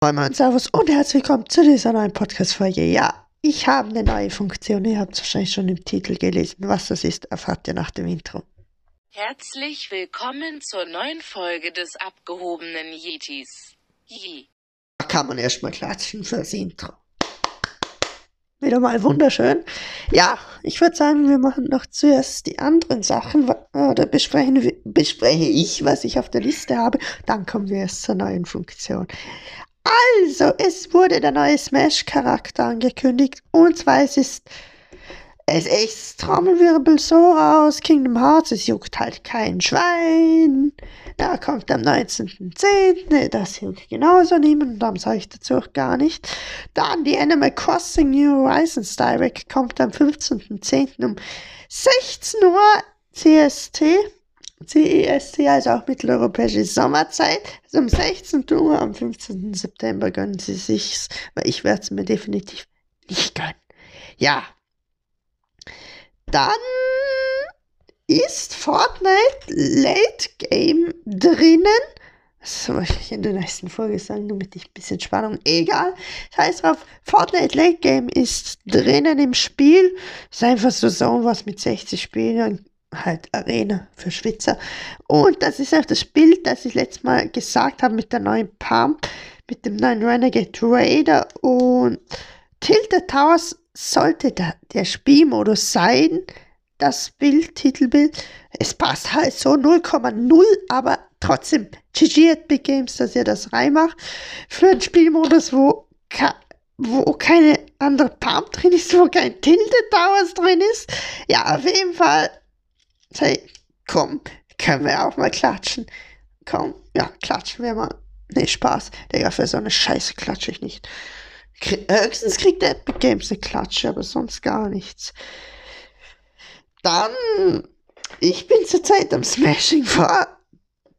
Moin Moin Servus und herzlich willkommen zu dieser neuen Podcast-Folge. Ja, ich habe eine neue Funktion. Ihr habt es wahrscheinlich schon im Titel gelesen. Was das ist, erfahrt ihr nach dem Intro. Herzlich willkommen zur neuen Folge des abgehobenen Yetis. Yi. Da kann man erstmal klatschen fürs Intro. Wieder mal wunderschön. Ja, ich würde sagen, wir machen noch zuerst die anderen Sachen. Oder besprechen, bespreche ich, was ich auf der Liste habe. Dann kommen wir erst zur neuen Funktion. Also, es wurde der neue Smash-Charakter angekündigt. Und zwar, es ist. Es ist Trommelwirbel so aus Kingdom Hearts. Es juckt halt kein Schwein. Da kommt am 19.10. Das juckt genauso niemand. Darum sage ich dazu auch gar nicht. Dann die Animal Crossing New Horizons Direct kommt am 15.10. um 16 Uhr CST. CEST, also auch mitteleuropäische Sommerzeit. Also um 16 Uhr am 15. September gönnen Sie sich's, weil ich werde es mir definitiv nicht gönnen. Ja. Dann ist Fortnite Late Game drinnen. Das soll ich in der nächsten Folge sagen, damit ich ein bisschen Spannung. Egal. Scheiß drauf. Fortnite Late Game ist drinnen im Spiel. Ist einfach so so was mit 60 Spielern. Halt Arena für Schwitzer. Und das ist auch das Bild, das ich letztes Mal gesagt habe mit der neuen Pump, mit dem neuen Renegade Raider und Tilted Towers sollte der, der Spielmodus sein. Das Bild, Titelbild. Es passt halt so 0,0, aber trotzdem GG at Big Games, dass ihr das reinmacht. Für einen Spielmodus, wo, wo keine andere Pump drin ist, wo kein Tilted Towers drin ist. Ja, auf jeden Fall. Hey, komm, können wir auch mal klatschen. Komm, ja, klatschen wir mal. Nee, Spaß. Digga, für so eine Scheiße klatsche ich nicht. Krie höchstens kriegt der Epic Games eine Klatsche, aber sonst gar nichts. Dann, ich bin zurzeit am Smashing vor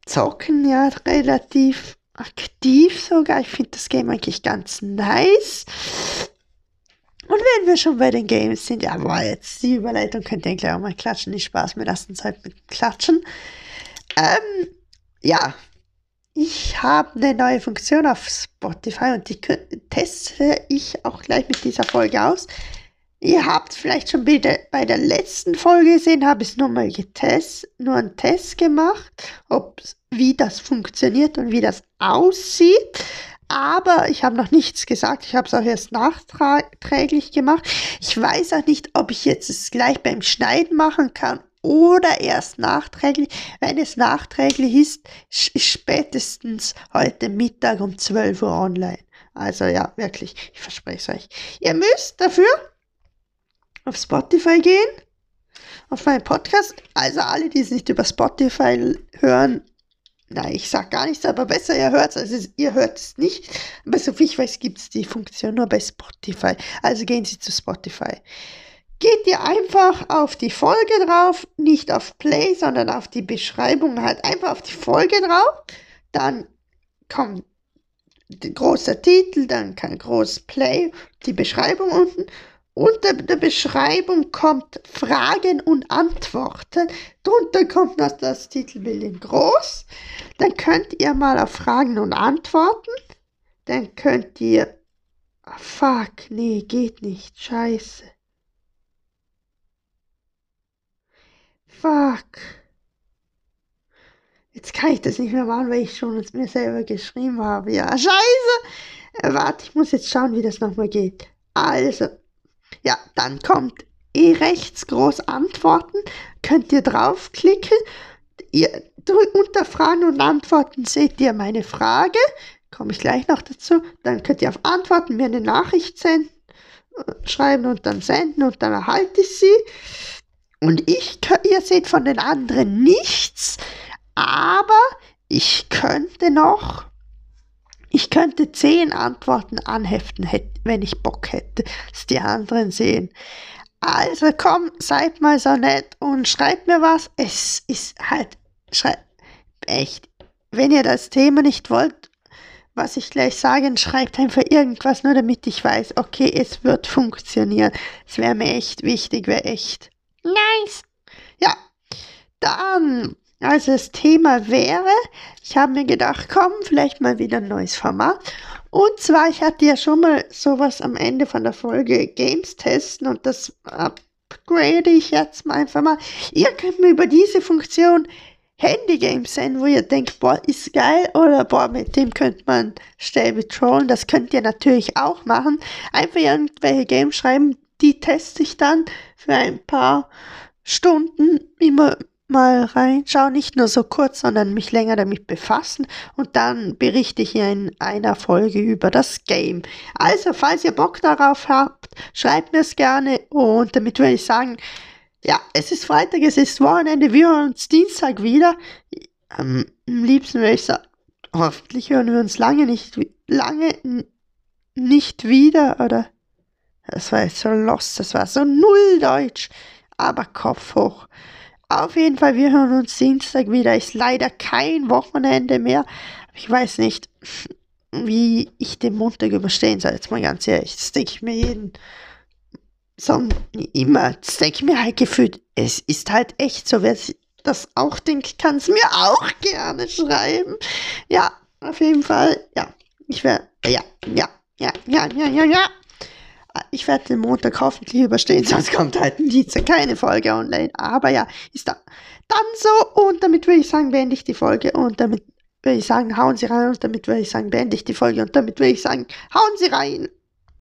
Zocken, ja, relativ aktiv sogar. Ich finde das Game eigentlich ganz nice. Und wenn wir schon bei den Games sind, ja, war jetzt die Überleitung, könnt ihr gleich auch mal klatschen. Nicht Spaß, wir lassen halt mit Klatschen. Ähm, ja, ich habe eine neue Funktion auf Spotify und die teste ich auch gleich mit dieser Folge aus. Ihr habt vielleicht schon bei der, bei der letzten Folge gesehen, habe ich nur mal getestet, nur einen Test gemacht, ob wie das funktioniert und wie das aussieht. Aber ich habe noch nichts gesagt. Ich habe es auch erst nachträglich gemacht. Ich weiß auch nicht, ob ich jetzt es gleich beim Schneiden machen kann oder erst nachträglich. Wenn es nachträglich ist, ist spätestens heute Mittag um 12 Uhr online. Also ja, wirklich, ich verspreche es euch. Ihr müsst dafür auf Spotify gehen, auf meinen Podcast. Also alle, die es nicht über Spotify hören, nein, ich sag gar nichts, aber besser ihr hört es, also ihr hört es nicht. Aber so wie ich weiß, gibt es die Funktion nur bei Spotify. Also gehen Sie zu Spotify. Geht ihr einfach auf die Folge drauf, nicht auf Play, sondern auf die Beschreibung, halt einfach auf die Folge drauf. Dann kommt der große Titel, dann kein großes Play, die Beschreibung unten. Unter der Beschreibung kommt Fragen und Antworten. Drunter kommt noch das Titelbild in groß. Dann könnt ihr mal auf Fragen und Antworten. Dann könnt ihr. Ah, fuck, nee, geht nicht. Scheiße. Fuck. Jetzt kann ich das nicht mehr machen, weil ich schon es mir selber geschrieben habe. Ja, scheiße. Äh, warte, ich muss jetzt schauen, wie das nochmal geht. Also, ja, dann kommt eh rechts groß Antworten. Könnt ihr draufklicken. Ihr drückt unter Fragen und Antworten seht ihr meine Frage. Komme ich gleich noch dazu. Dann könnt ihr auf Antworten mir eine Nachricht senden, äh, schreiben und dann senden und dann erhalte ich sie. Und ich, ihr seht von den anderen nichts, aber ich könnte noch, ich könnte zehn Antworten anheften, wenn ich Bock hätte, dass die anderen sehen. Also komm, seid mal so nett und schreibt mir was. Es ist halt, schreibt, echt, wenn ihr das Thema nicht wollt, was ich gleich sage, schreibt einfach irgendwas, nur damit ich weiß, okay, es wird funktionieren. Es wäre mir echt wichtig, wäre echt nice. Ja, dann Also das Thema wäre, ich habe mir gedacht, komm, vielleicht mal wieder ein neues Format. Und zwar, ich hatte ja schon mal sowas am Ende von der Folge Games testen und das upgrade ich jetzt mal einfach mal. Ihr könnt mir über diese Funktion Handy-Games senden, wo ihr denkt, boah, ist geil oder boah, mit dem könnte man Stable trollen. Das könnt ihr natürlich auch machen. Einfach irgendwelche Games schreiben, die teste ich dann für ein paar Stunden immer mal reinschauen, nicht nur so kurz, sondern mich länger damit befassen und dann berichte ich in einer Folge über das Game. Also, falls ihr Bock darauf habt, schreibt mir es gerne und damit würde ich sagen, ja, es ist Freitag, es ist Wochenende, wir hören uns Dienstag wieder. Am liebsten würde ich sagen, hoffentlich hören wir uns lange nicht, lange nicht wieder, oder? Das war jetzt so lost, das war so null Deutsch, aber Kopf hoch. Auf jeden Fall, wir hören uns Dienstag wieder. Ist leider kein Wochenende mehr. Ich weiß nicht, wie ich den Montag überstehen soll. Jetzt mal ganz ehrlich, das denke ich mir jeden so immer, das denke ich mir halt gefühlt. Es ist halt echt so. Wer das auch denkt, kann es mir auch gerne schreiben. Ja, auf jeden Fall. Ja, ich werde, ja, ja, ja, ja, ja, ja, ja. Ich werde den Montag hoffentlich überstehen, sonst kommt halt Dienstag keine Folge online. Aber ja, ist da dann so. Und damit würde ich sagen, beende ich die Folge. Und damit würde ich sagen, hauen Sie rein. Und damit würde ich sagen, beende ich die Folge. Und damit würde ich sagen, hauen Sie rein.